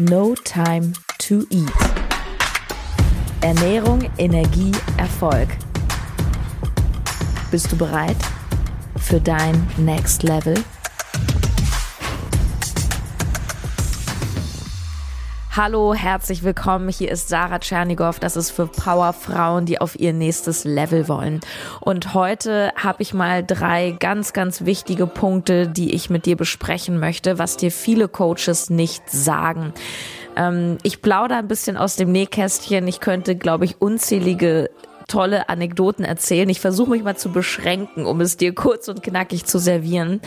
No Time to Eat. Ernährung, Energie, Erfolg. Bist du bereit für dein Next Level? Hallo, herzlich willkommen. Hier ist Sarah Tschernigow. Das ist für Powerfrauen, die auf ihr nächstes Level wollen. Und heute habe ich mal drei ganz, ganz wichtige Punkte, die ich mit dir besprechen möchte, was dir viele Coaches nicht sagen. Ähm, ich plaudere ein bisschen aus dem Nähkästchen. Ich könnte, glaube ich, unzählige tolle Anekdoten erzählen. Ich versuche mich mal zu beschränken, um es dir kurz und knackig zu servieren.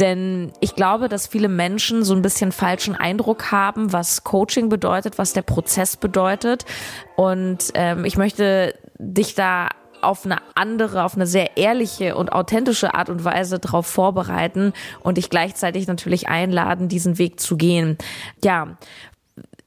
Denn ich glaube, dass viele Menschen so ein bisschen falschen Eindruck haben, was Coaching bedeutet, was der Prozess bedeutet. Und ähm, ich möchte dich da auf eine andere, auf eine sehr ehrliche und authentische Art und Weise darauf vorbereiten und dich gleichzeitig natürlich einladen, diesen Weg zu gehen. Ja,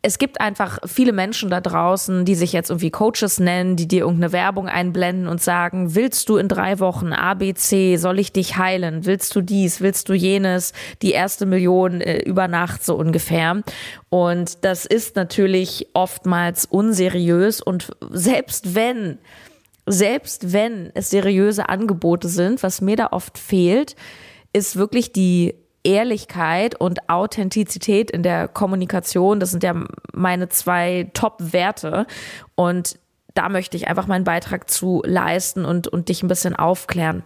es gibt einfach viele Menschen da draußen, die sich jetzt irgendwie Coaches nennen, die dir irgendeine Werbung einblenden und sagen, willst du in drei Wochen ABC, soll ich dich heilen? Willst du dies? Willst du jenes? Die erste Million äh, über Nacht so ungefähr. Und das ist natürlich oftmals unseriös und selbst wenn selbst wenn es seriöse Angebote sind, was mir da oft fehlt, ist wirklich die Ehrlichkeit und Authentizität in der Kommunikation, das sind ja meine zwei Top-Werte. Und da möchte ich einfach meinen Beitrag zu leisten und, und dich ein bisschen aufklären.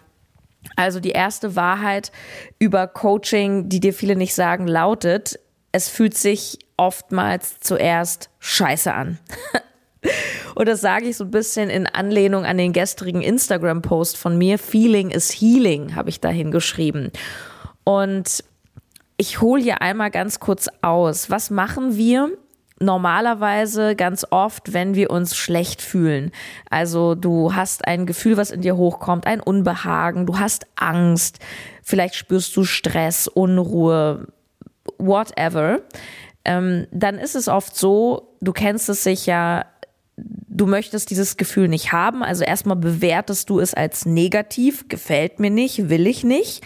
Also die erste Wahrheit über Coaching, die dir viele nicht sagen, lautet, es fühlt sich oftmals zuerst scheiße an. Und das sage ich so ein bisschen in Anlehnung an den gestrigen Instagram-Post von mir. Feeling is healing, habe ich dahin geschrieben. Und ich hole hier einmal ganz kurz aus. Was machen wir? normalerweise ganz oft, wenn wir uns schlecht fühlen. Also du hast ein Gefühl, was in dir hochkommt, ein Unbehagen, du hast Angst, vielleicht spürst du Stress, Unruhe, whatever. Ähm, dann ist es oft so, du kennst es sicher, du möchtest dieses Gefühl nicht haben. Also erstmal bewertest du es als negativ, gefällt mir nicht, will ich nicht.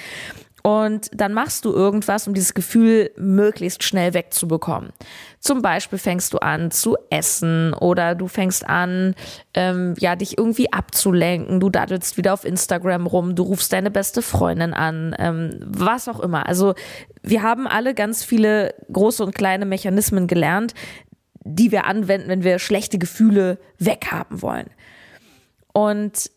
Und dann machst du irgendwas, um dieses Gefühl möglichst schnell wegzubekommen. Zum Beispiel fängst du an zu essen oder du fängst an, ähm, ja, dich irgendwie abzulenken. Du daddelst wieder auf Instagram rum, du rufst deine beste Freundin an, ähm, was auch immer. Also wir haben alle ganz viele große und kleine Mechanismen gelernt, die wir anwenden, wenn wir schlechte Gefühle weghaben wollen. Und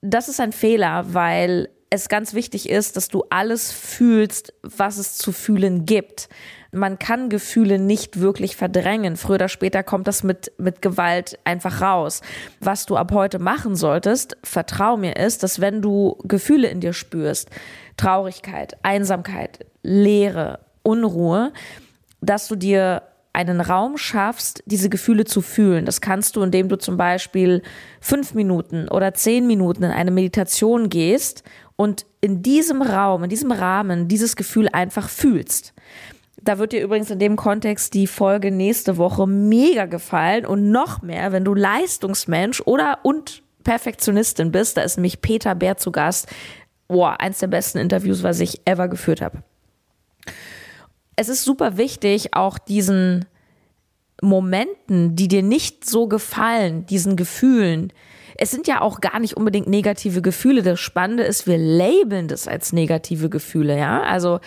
das ist ein Fehler, weil es ganz wichtig ist, dass du alles fühlst, was es zu fühlen gibt. Man kann Gefühle nicht wirklich verdrängen. Früher oder später kommt das mit, mit Gewalt einfach raus. Was du ab heute machen solltest, vertrau mir, ist, dass wenn du Gefühle in dir spürst, Traurigkeit, Einsamkeit, Leere, Unruhe, dass du dir einen Raum schaffst, diese Gefühle zu fühlen. Das kannst du, indem du zum Beispiel fünf Minuten oder zehn Minuten in eine Meditation gehst und in diesem Raum, in diesem Rahmen dieses Gefühl einfach fühlst. Da wird dir übrigens in dem Kontext die Folge nächste Woche mega gefallen und noch mehr, wenn du Leistungsmensch oder und Perfektionistin bist. Da ist nämlich Peter Bär zu Gast. Boah, eins der besten Interviews, was ich ever geführt habe. Es ist super wichtig, auch diesen Momenten, die dir nicht so gefallen, diesen Gefühlen, es sind ja auch gar nicht unbedingt negative Gefühle. Das Spannende ist, wir labeln das als negative Gefühle, ja. Also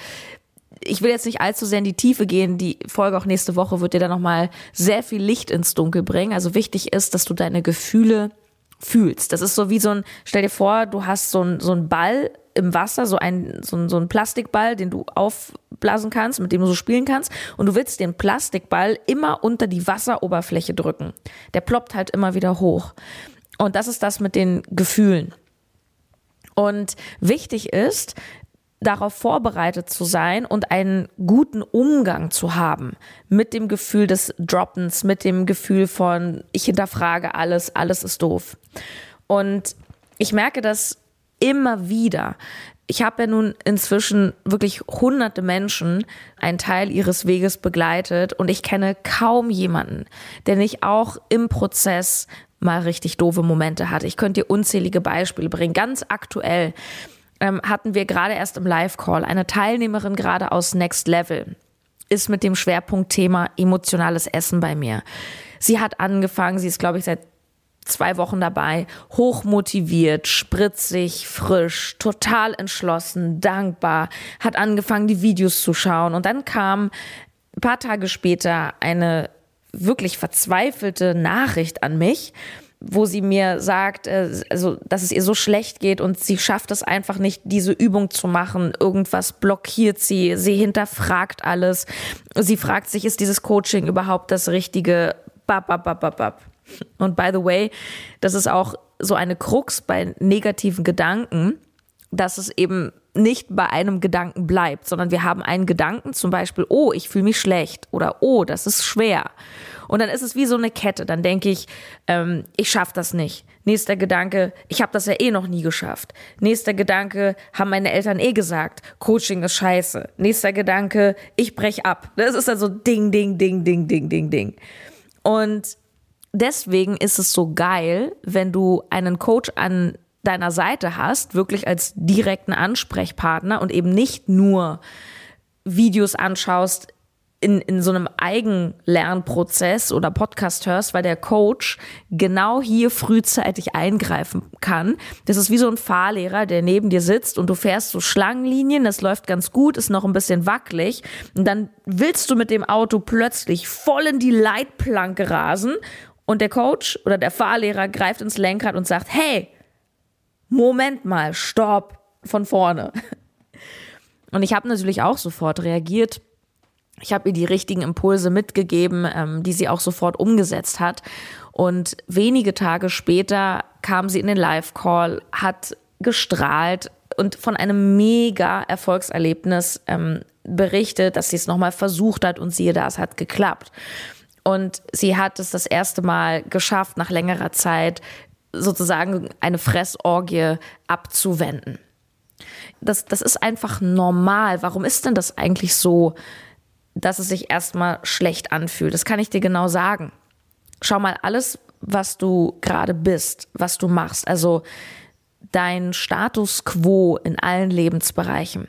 ich will jetzt nicht allzu sehr in die Tiefe gehen. Die Folge auch nächste Woche wird dir da nochmal sehr viel Licht ins Dunkel bringen. Also wichtig ist, dass du deine Gefühle fühlst. Das ist so wie so ein, stell dir vor, du hast so ein, so ein Ball im Wasser, so ein, so ein, so ein Plastikball, den du aufblasen kannst, mit dem du so spielen kannst. Und du willst den Plastikball immer unter die Wasseroberfläche drücken. Der ploppt halt immer wieder hoch. Und das ist das mit den Gefühlen. Und wichtig ist, darauf vorbereitet zu sein und einen guten Umgang zu haben mit dem Gefühl des Droppens, mit dem Gefühl von, ich hinterfrage alles, alles ist doof. Und ich merke das immer wieder. Ich habe ja nun inzwischen wirklich hunderte Menschen einen Teil ihres Weges begleitet und ich kenne kaum jemanden, der nicht auch im Prozess mal richtig doofe Momente hatte. Ich könnte dir unzählige Beispiele bringen. Ganz aktuell ähm, hatten wir gerade erst im Live-Call eine Teilnehmerin gerade aus Next Level. ist mit dem Schwerpunktthema emotionales Essen bei mir. Sie hat angefangen, sie ist, glaube ich, seit zwei Wochen dabei, hochmotiviert, spritzig, frisch, total entschlossen, dankbar, hat angefangen, die Videos zu schauen. Und dann kam ein paar Tage später eine wirklich verzweifelte Nachricht an mich, wo sie mir sagt, äh, also, dass es ihr so schlecht geht und sie schafft es einfach nicht, diese Übung zu machen. Irgendwas blockiert sie. Sie hinterfragt alles. Sie fragt sich, ist dieses Coaching überhaupt das Richtige? Bap, bap, bap, bap, bap. Und by the way, das ist auch so eine Krux bei negativen Gedanken, dass es eben nicht bei einem Gedanken bleibt, sondern wir haben einen Gedanken, zum Beispiel, oh, ich fühle mich schlecht oder oh, das ist schwer. Und dann ist es wie so eine Kette. Dann denke ich, ähm, ich schaffe das nicht. Nächster Gedanke, ich habe das ja eh noch nie geschafft. Nächster Gedanke, haben meine Eltern eh gesagt, Coaching ist scheiße. Nächster Gedanke, ich brech ab. Das ist also Ding, Ding, Ding, Ding, Ding, Ding, Ding. Und deswegen ist es so geil, wenn du einen Coach an deiner Seite hast, wirklich als direkten Ansprechpartner und eben nicht nur Videos anschaust in, in so einem Eigenlernprozess oder Podcast hörst, weil der Coach genau hier frühzeitig eingreifen kann. Das ist wie so ein Fahrlehrer, der neben dir sitzt und du fährst so Schlangenlinien, das läuft ganz gut, ist noch ein bisschen wackelig und dann willst du mit dem Auto plötzlich voll in die Leitplanke rasen und der Coach oder der Fahrlehrer greift ins Lenkrad und sagt, hey, Moment mal, stopp, von vorne. Und ich habe natürlich auch sofort reagiert. Ich habe ihr die richtigen Impulse mitgegeben, ähm, die sie auch sofort umgesetzt hat. Und wenige Tage später kam sie in den Live-Call, hat gestrahlt und von einem mega Erfolgserlebnis ähm, berichtet, dass sie es nochmal versucht hat und siehe da, es hat geklappt. Und sie hat es das erste Mal geschafft, nach längerer Zeit sozusagen eine Fressorgie abzuwenden. Das, das ist einfach normal. Warum ist denn das eigentlich so, dass es sich erstmal schlecht anfühlt? Das kann ich dir genau sagen. Schau mal, alles, was du gerade bist, was du machst, also dein Status quo in allen Lebensbereichen,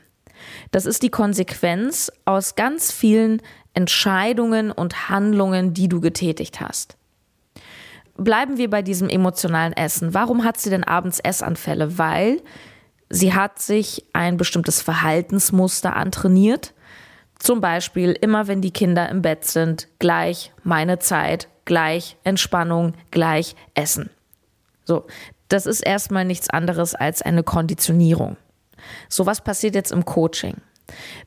das ist die Konsequenz aus ganz vielen Entscheidungen und Handlungen, die du getätigt hast. Bleiben wir bei diesem emotionalen Essen. Warum hat sie denn abends Essanfälle? Weil sie hat sich ein bestimmtes Verhaltensmuster antrainiert. Zum Beispiel immer, wenn die Kinder im Bett sind, gleich meine Zeit, gleich Entspannung, gleich Essen. So, das ist erstmal nichts anderes als eine Konditionierung. So was passiert jetzt im Coaching.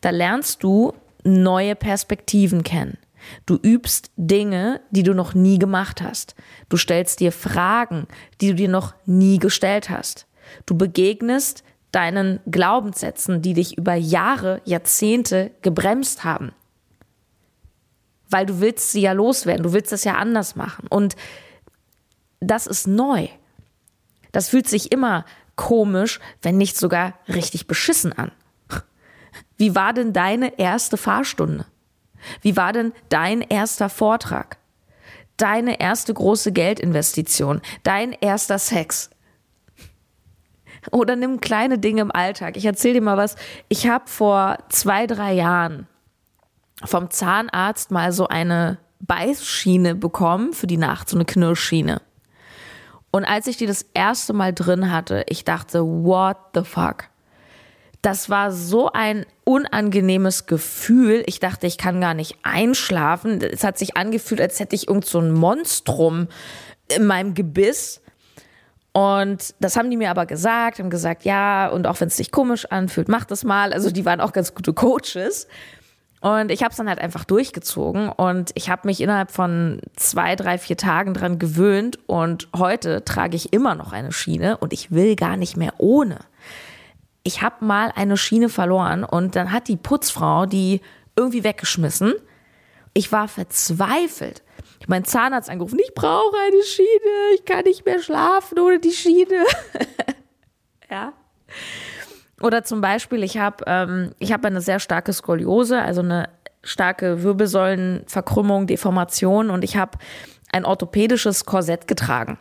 Da lernst du neue Perspektiven kennen. Du übst Dinge, die du noch nie gemacht hast. Du stellst dir Fragen, die du dir noch nie gestellt hast. Du begegnest deinen Glaubenssätzen, die dich über Jahre, Jahrzehnte gebremst haben. Weil du willst sie ja loswerden, du willst es ja anders machen. Und das ist neu. Das fühlt sich immer komisch, wenn nicht sogar richtig beschissen an. Wie war denn deine erste Fahrstunde? Wie war denn dein erster Vortrag? Deine erste große Geldinvestition? Dein erster Sex? Oder nimm kleine Dinge im Alltag. Ich erzähle dir mal was. Ich habe vor zwei, drei Jahren vom Zahnarzt mal so eine Beißschiene bekommen für die Nacht, so eine Knirschschiene. Und als ich die das erste Mal drin hatte, ich dachte, what the fuck? Das war so ein unangenehmes Gefühl. Ich dachte, ich kann gar nicht einschlafen. Es hat sich angefühlt, als hätte ich irgend so ein Monstrum in meinem Gebiss. Und das haben die mir aber gesagt, haben gesagt, ja, und auch wenn es sich komisch anfühlt, mach das mal. Also die waren auch ganz gute Coaches. Und ich habe es dann halt einfach durchgezogen und ich habe mich innerhalb von zwei, drei, vier Tagen dran gewöhnt und heute trage ich immer noch eine Schiene und ich will gar nicht mehr ohne. Ich habe mal eine Schiene verloren und dann hat die Putzfrau die irgendwie weggeschmissen. Ich war verzweifelt. Ich meinen Zahnarzt angerufen, ich brauche eine Schiene, ich kann nicht mehr schlafen ohne die Schiene. ja. Oder zum Beispiel, ich habe ähm, hab eine sehr starke Skoliose, also eine starke Wirbelsäulenverkrümmung, Deformation und ich habe ein orthopädisches Korsett getragen.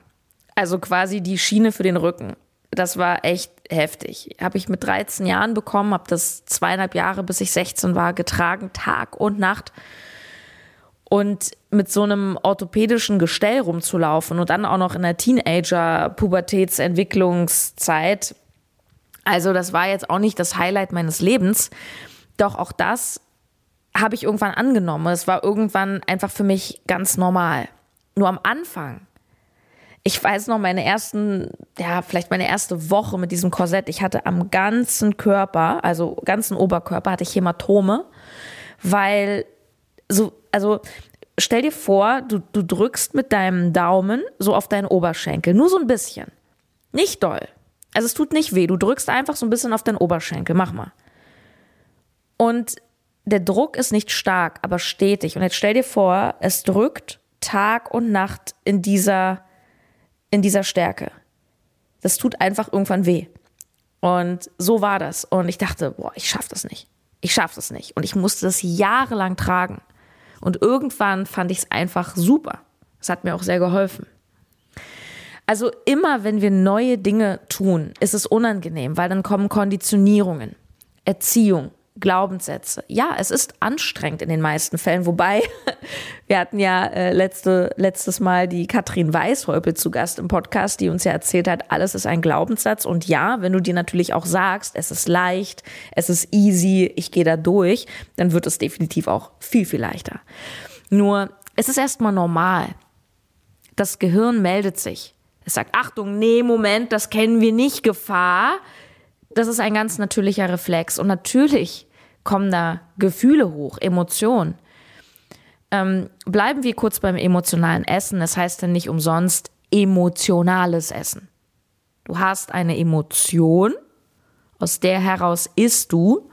Also quasi die Schiene für den Rücken. Das war echt heftig. Habe ich mit 13 Jahren bekommen, habe das zweieinhalb Jahre, bis ich 16 war, getragen, Tag und Nacht. Und mit so einem orthopädischen Gestell rumzulaufen und dann auch noch in der Teenager-Pubertätsentwicklungszeit. Also das war jetzt auch nicht das Highlight meines Lebens. Doch auch das habe ich irgendwann angenommen. Es war irgendwann einfach für mich ganz normal. Nur am Anfang, ich weiß noch meine ersten, ja, vielleicht meine erste Woche mit diesem Korsett. Ich hatte am ganzen Körper, also ganzen Oberkörper, hatte ich Hämatome, weil so, also stell dir vor, du, du drückst mit deinem Daumen so auf deinen Oberschenkel, nur so ein bisschen. Nicht doll. Also es tut nicht weh, du drückst einfach so ein bisschen auf deinen Oberschenkel, mach mal. Und der Druck ist nicht stark, aber stetig. Und jetzt stell dir vor, es drückt Tag und Nacht in dieser, in dieser Stärke. Das tut einfach irgendwann weh. Und so war das. Und ich dachte, boah, ich schaff das nicht. Ich schaff das nicht. Und ich musste das jahrelang tragen. Und irgendwann fand ich es einfach super. Es hat mir auch sehr geholfen. Also immer, wenn wir neue Dinge tun, ist es unangenehm, weil dann kommen Konditionierungen, Erziehung, Glaubenssätze. Ja, es ist anstrengend in den meisten Fällen, wobei wir hatten ja äh, letzte, letztes Mal die Katrin Weishäupel zu Gast im Podcast, die uns ja erzählt hat, alles ist ein Glaubenssatz. Und ja, wenn du dir natürlich auch sagst, es ist leicht, es ist easy, ich gehe da durch, dann wird es definitiv auch viel, viel leichter. Nur, es ist erstmal normal. Das Gehirn meldet sich. Es sagt, Achtung, nee, Moment, das kennen wir nicht, Gefahr das ist ein ganz natürlicher Reflex. Und natürlich kommen da Gefühle hoch, Emotionen. Ähm, bleiben wir kurz beim emotionalen Essen. Das heißt dann nicht umsonst emotionales Essen. Du hast eine Emotion, aus der heraus isst du.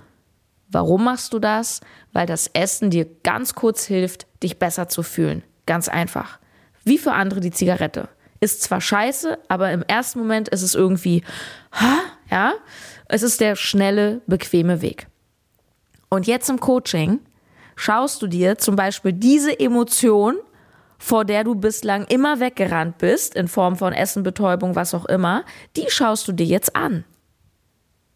Warum machst du das? Weil das Essen dir ganz kurz hilft, dich besser zu fühlen. Ganz einfach. Wie für andere die Zigarette. Ist zwar scheiße, aber im ersten Moment ist es irgendwie, ja, es ist der schnelle, bequeme Weg. Und jetzt im Coaching schaust du dir zum Beispiel diese Emotion, vor der du bislang immer weggerannt bist, in Form von Essen, Betäubung, was auch immer, die schaust du dir jetzt an.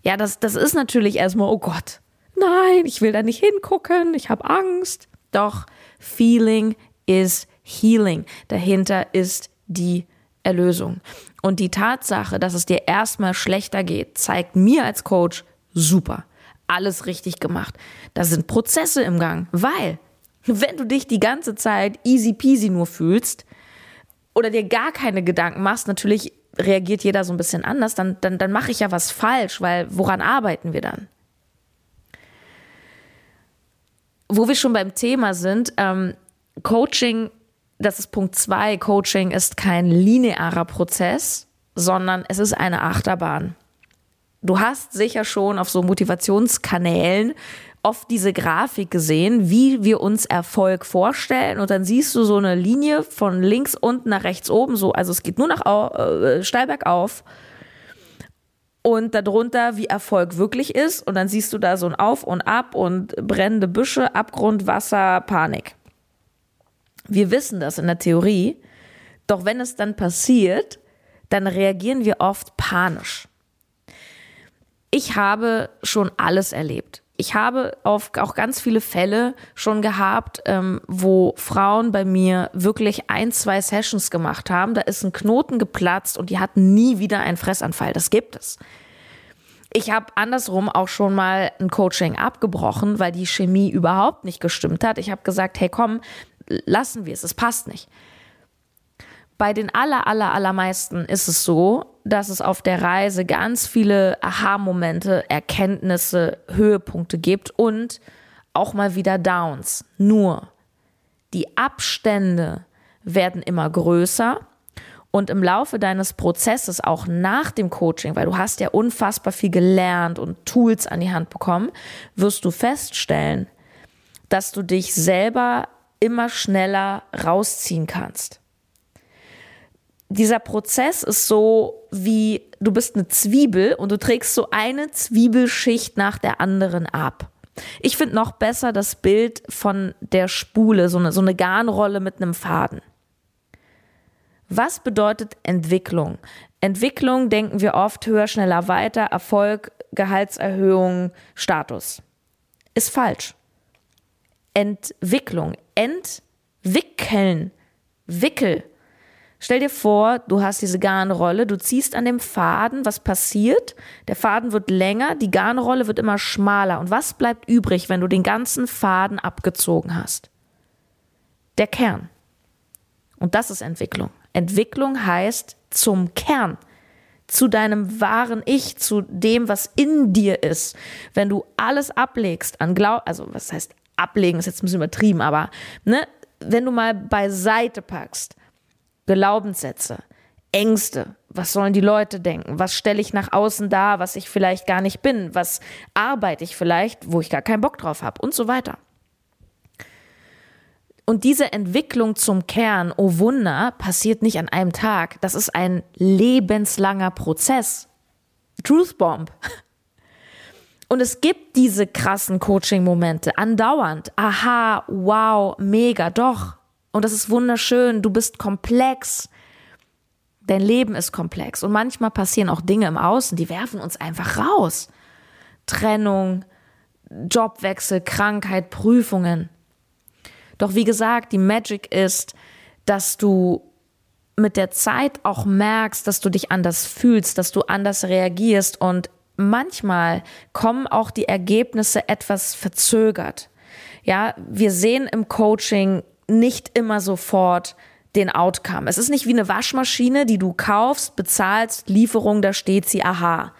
Ja, das, das ist natürlich erstmal, oh Gott, nein, ich will da nicht hingucken, ich habe Angst. Doch, Feeling is Healing. Dahinter ist die Erlösung. Und die Tatsache, dass es dir erstmal schlechter geht, zeigt mir als Coach super. Alles richtig gemacht. Da sind Prozesse im Gang, weil wenn du dich die ganze Zeit easy peasy nur fühlst oder dir gar keine Gedanken machst, natürlich reagiert jeder so ein bisschen anders, dann, dann, dann mache ich ja was falsch, weil woran arbeiten wir dann? Wo wir schon beim Thema sind, ähm, Coaching das ist Punkt zwei, Coaching ist kein linearer Prozess, sondern es ist eine Achterbahn. Du hast sicher schon auf so Motivationskanälen oft diese Grafik gesehen, wie wir uns Erfolg vorstellen und dann siehst du so eine Linie von links unten nach rechts oben, so, also es geht nur nach äh, steil bergauf und darunter, wie Erfolg wirklich ist und dann siehst du da so ein Auf und Ab und brennende Büsche, Abgrund, Wasser, Panik. Wir wissen das in der Theorie, doch wenn es dann passiert, dann reagieren wir oft panisch. Ich habe schon alles erlebt. Ich habe auch ganz viele Fälle schon gehabt, ähm, wo Frauen bei mir wirklich ein, zwei Sessions gemacht haben. Da ist ein Knoten geplatzt und die hatten nie wieder einen Fressanfall. Das gibt es. Ich habe andersrum auch schon mal ein Coaching abgebrochen, weil die Chemie überhaupt nicht gestimmt hat. Ich habe gesagt, hey komm, lassen wir es, es passt nicht. Bei den aller, aller, allermeisten ist es so, dass es auf der Reise ganz viele Aha-Momente, Erkenntnisse, Höhepunkte gibt und auch mal wieder Downs. Nur die Abstände werden immer größer und im Laufe deines Prozesses, auch nach dem Coaching, weil du hast ja unfassbar viel gelernt und Tools an die Hand bekommen, wirst du feststellen, dass du dich selber immer schneller rausziehen kannst. Dieser Prozess ist so wie du bist eine Zwiebel und du trägst so eine Zwiebelschicht nach der anderen ab. Ich finde noch besser das Bild von der Spule, so eine, so eine Garnrolle mit einem Faden. Was bedeutet Entwicklung? Entwicklung denken wir oft höher, schneller, weiter, Erfolg, Gehaltserhöhung, Status. Ist falsch. Entwicklung, entwickeln, wickel. Stell dir vor, du hast diese Garnrolle, du ziehst an dem Faden, was passiert? Der Faden wird länger, die Garnrolle wird immer schmaler. Und was bleibt übrig, wenn du den ganzen Faden abgezogen hast? Der Kern. Und das ist Entwicklung. Entwicklung heißt zum Kern, zu deinem wahren Ich, zu dem, was in dir ist. Wenn du alles ablegst an Glaub, also was heißt ablegen, ist jetzt ein bisschen übertrieben, aber ne, wenn du mal beiseite packst, Glaubenssätze, Ängste, was sollen die Leute denken? Was stelle ich nach außen dar, was ich vielleicht gar nicht bin? Was arbeite ich vielleicht, wo ich gar keinen Bock drauf habe und so weiter. Und diese Entwicklung zum Kern, oh Wunder, passiert nicht an einem Tag. Das ist ein lebenslanger Prozess. Truth Bomb. Und es gibt diese krassen Coaching-Momente andauernd. Aha, wow, mega, doch. Und das ist wunderschön. Du bist komplex. Dein Leben ist komplex. Und manchmal passieren auch Dinge im Außen, die werfen uns einfach raus. Trennung, Jobwechsel, Krankheit, Prüfungen. Doch wie gesagt, die Magic ist, dass du mit der Zeit auch merkst, dass du dich anders fühlst, dass du anders reagierst und manchmal kommen auch die Ergebnisse etwas verzögert. Ja, wir sehen im Coaching nicht immer sofort den Outcome. Es ist nicht wie eine Waschmaschine, die du kaufst, bezahlst, Lieferung, da steht sie, aha.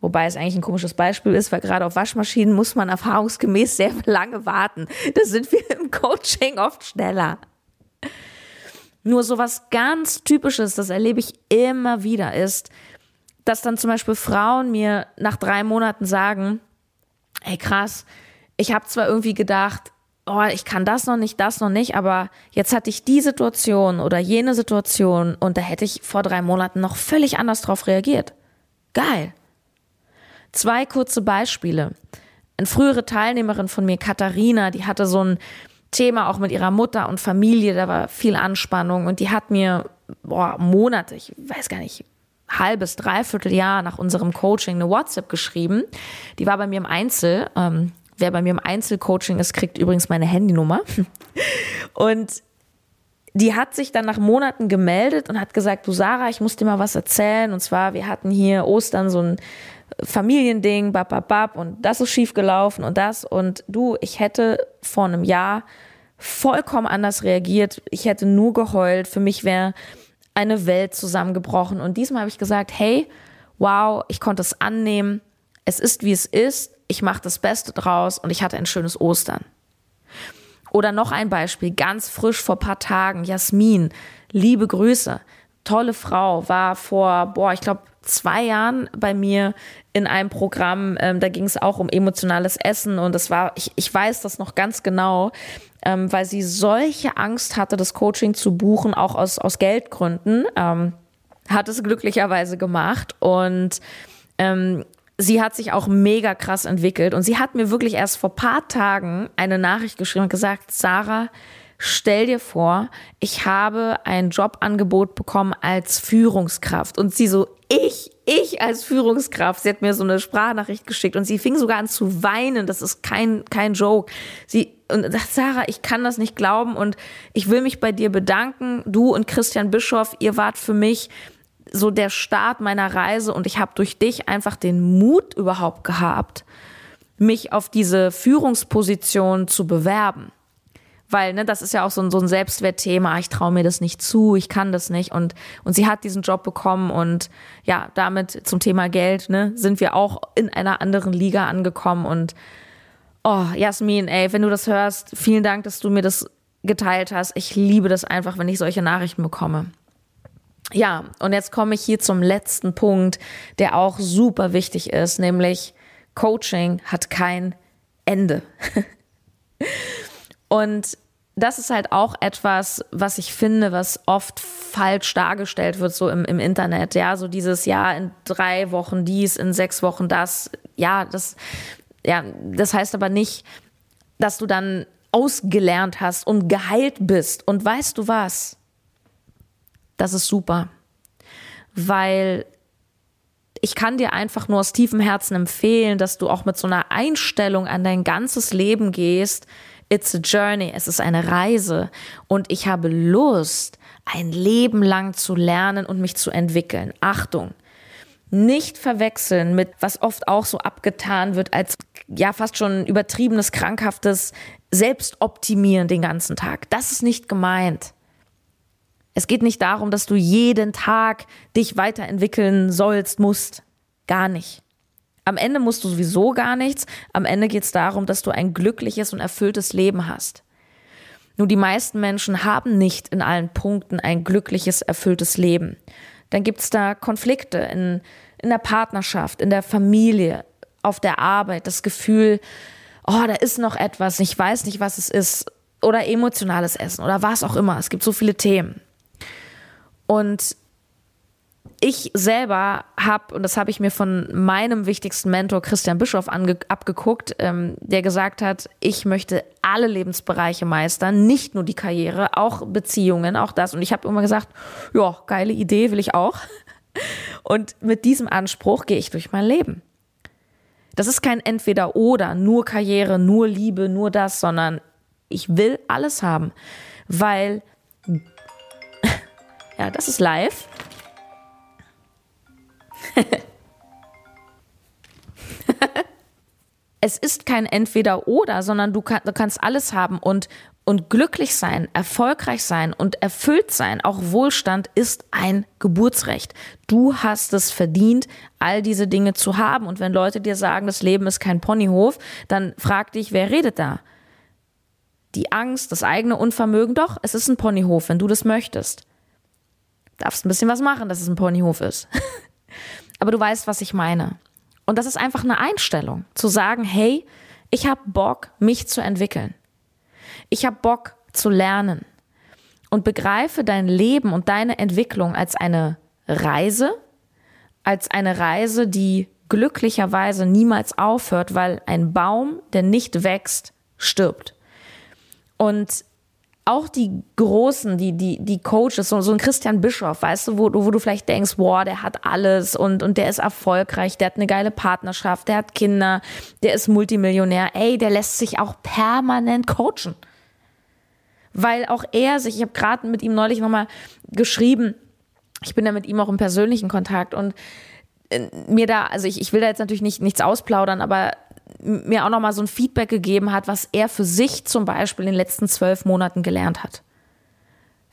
Wobei es eigentlich ein komisches Beispiel ist, weil gerade auf Waschmaschinen muss man erfahrungsgemäß sehr lange warten. Da sind wir im Coaching oft schneller. Nur so was ganz Typisches, das erlebe ich immer wieder, ist, dass dann zum Beispiel Frauen mir nach drei Monaten sagen, hey krass, ich habe zwar irgendwie gedacht, oh, ich kann das noch nicht, das noch nicht, aber jetzt hatte ich die Situation oder jene Situation und da hätte ich vor drei Monaten noch völlig anders drauf reagiert. Geil. Zwei kurze Beispiele. Eine frühere Teilnehmerin von mir, Katharina, die hatte so ein Thema auch mit ihrer Mutter und Familie, da war viel Anspannung und die hat mir boah, Monate, ich weiß gar nicht, halbes, dreiviertel Jahr nach unserem Coaching eine WhatsApp geschrieben. Die war bei mir im Einzel. Ähm, wer bei mir im Einzelcoaching ist, kriegt übrigens meine Handynummer. Und die hat sich dann nach Monaten gemeldet und hat gesagt, du Sarah, ich muss dir mal was erzählen. Und zwar, wir hatten hier Ostern so ein Familiending, bap, bap, bap, und das ist schief gelaufen und das. Und du, ich hätte vor einem Jahr vollkommen anders reagiert. Ich hätte nur geheult. Für mich wäre eine Welt zusammengebrochen. Und diesmal habe ich gesagt, hey, wow, ich konnte es annehmen. Es ist, wie es ist. Ich mache das Beste draus und ich hatte ein schönes Ostern. Oder noch ein Beispiel, ganz frisch vor paar Tagen, Jasmin, liebe Grüße, tolle Frau, war vor, boah, ich glaube, zwei Jahren bei mir in einem Programm, ähm, da ging es auch um emotionales Essen und das war, ich, ich weiß das noch ganz genau, ähm, weil sie solche Angst hatte, das Coaching zu buchen, auch aus, aus Geldgründen, ähm, hat es glücklicherweise gemacht und ähm, sie hat sich auch mega krass entwickelt und sie hat mir wirklich erst vor paar Tagen eine Nachricht geschrieben und gesagt, Sarah, stell dir vor, ich habe ein Jobangebot bekommen als Führungskraft und sie so, ich, ich als Führungskraft, sie hat mir so eine Sprachnachricht geschickt und sie fing sogar an zu weinen. Das ist kein, kein Joke. Sie, und sagt, Sarah, ich kann das nicht glauben und ich will mich bei dir bedanken. Du und Christian Bischoff, ihr wart für mich so der Start meiner Reise und ich habe durch dich einfach den Mut überhaupt gehabt, mich auf diese Führungsposition zu bewerben weil ne, das ist ja auch so ein, so ein Selbstwertthema. Ich traue mir das nicht zu, ich kann das nicht. Und, und sie hat diesen Job bekommen und ja, damit zum Thema Geld ne, sind wir auch in einer anderen Liga angekommen. Und oh, Jasmin, ey, wenn du das hörst, vielen Dank, dass du mir das geteilt hast. Ich liebe das einfach, wenn ich solche Nachrichten bekomme. Ja, und jetzt komme ich hier zum letzten Punkt, der auch super wichtig ist, nämlich Coaching hat kein Ende. Und das ist halt auch etwas, was ich finde, was oft falsch dargestellt wird, so im, im Internet. Ja, so dieses Jahr in drei Wochen dies, in sechs Wochen das. Ja, das, ja, das heißt aber nicht, dass du dann ausgelernt hast und geheilt bist. Und weißt du was? Das ist super. Weil ich kann dir einfach nur aus tiefem Herzen empfehlen, dass du auch mit so einer Einstellung an dein ganzes Leben gehst. It's a journey, es ist eine Reise und ich habe Lust, ein Leben lang zu lernen und mich zu entwickeln. Achtung, nicht verwechseln mit, was oft auch so abgetan wird als ja fast schon übertriebenes, krankhaftes Selbstoptimieren den ganzen Tag. Das ist nicht gemeint. Es geht nicht darum, dass du jeden Tag dich weiterentwickeln sollst, musst. Gar nicht. Am Ende musst du sowieso gar nichts. Am Ende geht es darum, dass du ein glückliches und erfülltes Leben hast. Nur die meisten Menschen haben nicht in allen Punkten ein glückliches, erfülltes Leben. Dann gibt es da Konflikte in, in der Partnerschaft, in der Familie, auf der Arbeit, das Gefühl, oh, da ist noch etwas, ich weiß nicht, was es ist, oder emotionales Essen oder was auch immer. Es gibt so viele Themen. Und ich selber habe, und das habe ich mir von meinem wichtigsten Mentor Christian Bischoff abgeguckt, ähm, der gesagt hat, ich möchte alle Lebensbereiche meistern, nicht nur die Karriere, auch Beziehungen, auch das. Und ich habe immer gesagt, ja, geile Idee, will ich auch. Und mit diesem Anspruch gehe ich durch mein Leben. Das ist kein Entweder-Oder, nur Karriere, nur Liebe, nur das, sondern ich will alles haben, weil ja, das ist live. es ist kein Entweder-Oder, sondern du, kann, du, kannst alles haben und, und glücklich sein, erfolgreich sein und erfüllt sein. Auch Wohlstand ist ein Geburtsrecht. Du hast es verdient, all diese Dinge zu haben. Und wenn Leute dir sagen, das Leben ist kein Ponyhof, dann frag dich, wer redet da? Die Angst, das eigene Unvermögen, doch, es ist ein Ponyhof, wenn du das möchtest darfst ein bisschen was machen, dass es ein Ponyhof ist. Aber du weißt, was ich meine. Und das ist einfach eine Einstellung, zu sagen, hey, ich habe Bock, mich zu entwickeln. Ich habe Bock zu lernen. Und begreife dein Leben und deine Entwicklung als eine Reise, als eine Reise, die glücklicherweise niemals aufhört, weil ein Baum, der nicht wächst, stirbt. Und auch die Großen, die, die, die Coaches, so, so ein Christian Bischoff, weißt du, wo, wo du vielleicht denkst, boah, der hat alles und, und der ist erfolgreich, der hat eine geile Partnerschaft, der hat Kinder, der ist Multimillionär. Ey, der lässt sich auch permanent coachen. Weil auch er sich, ich habe gerade mit ihm neulich nochmal geschrieben, ich bin ja mit ihm auch im persönlichen Kontakt und äh, mir da, also ich, ich will da jetzt natürlich nicht, nichts ausplaudern, aber mir auch nochmal so ein Feedback gegeben hat, was er für sich zum Beispiel in den letzten zwölf Monaten gelernt hat.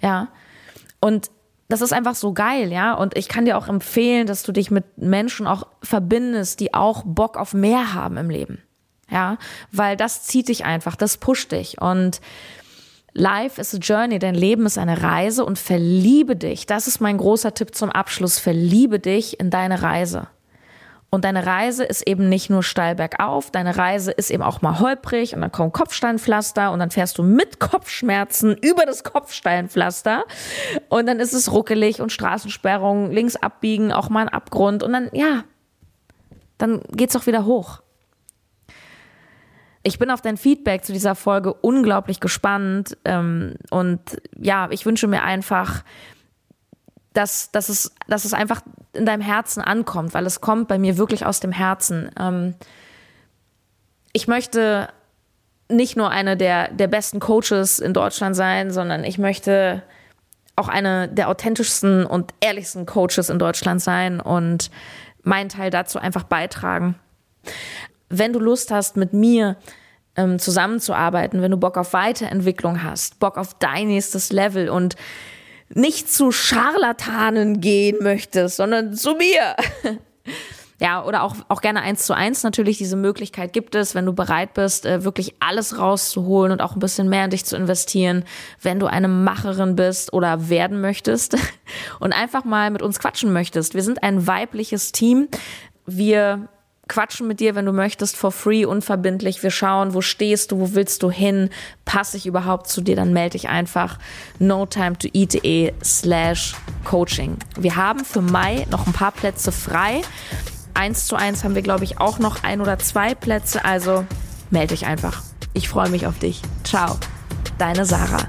Ja. Und das ist einfach so geil, ja. Und ich kann dir auch empfehlen, dass du dich mit Menschen auch verbindest, die auch Bock auf mehr haben im Leben. Ja. Weil das zieht dich einfach, das pusht dich. Und Life is a journey, dein Leben ist eine Reise und verliebe dich. Das ist mein großer Tipp zum Abschluss. Verliebe dich in deine Reise. Und deine Reise ist eben nicht nur steil bergauf, deine Reise ist eben auch mal holprig und dann kommt Kopfsteinpflaster und dann fährst du mit Kopfschmerzen über das Kopfsteinpflaster und dann ist es ruckelig und Straßensperrung, links abbiegen, auch mal ein Abgrund und dann, ja, dann geht's auch wieder hoch. Ich bin auf dein Feedback zu dieser Folge unglaublich gespannt ähm, und ja, ich wünsche mir einfach, dass, dass, es, dass es einfach in deinem Herzen ankommt, weil es kommt bei mir wirklich aus dem Herzen. Ähm, ich möchte nicht nur eine der, der besten Coaches in Deutschland sein, sondern ich möchte auch eine der authentischsten und ehrlichsten Coaches in Deutschland sein und meinen Teil dazu einfach beitragen. Wenn du Lust hast, mit mir ähm, zusammenzuarbeiten, wenn du Bock auf Weiterentwicklung hast, Bock auf dein nächstes Level und nicht zu Scharlatanen gehen möchtest, sondern zu mir. Ja, oder auch, auch gerne eins zu eins natürlich. Diese Möglichkeit gibt es, wenn du bereit bist, äh, wirklich alles rauszuholen und auch ein bisschen mehr in dich zu investieren, wenn du eine Macherin bist oder werden möchtest und einfach mal mit uns quatschen möchtest. Wir sind ein weibliches Team. Wir quatschen mit dir, wenn du möchtest, for free, unverbindlich. Wir schauen, wo stehst du, wo willst du hin, passe ich überhaupt zu dir, dann melde dich einfach no time to eat.de slash coaching. Wir haben für Mai noch ein paar Plätze frei. Eins zu eins haben wir, glaube ich, auch noch ein oder zwei Plätze, also melde dich einfach. Ich freue mich auf dich. Ciao, deine Sarah.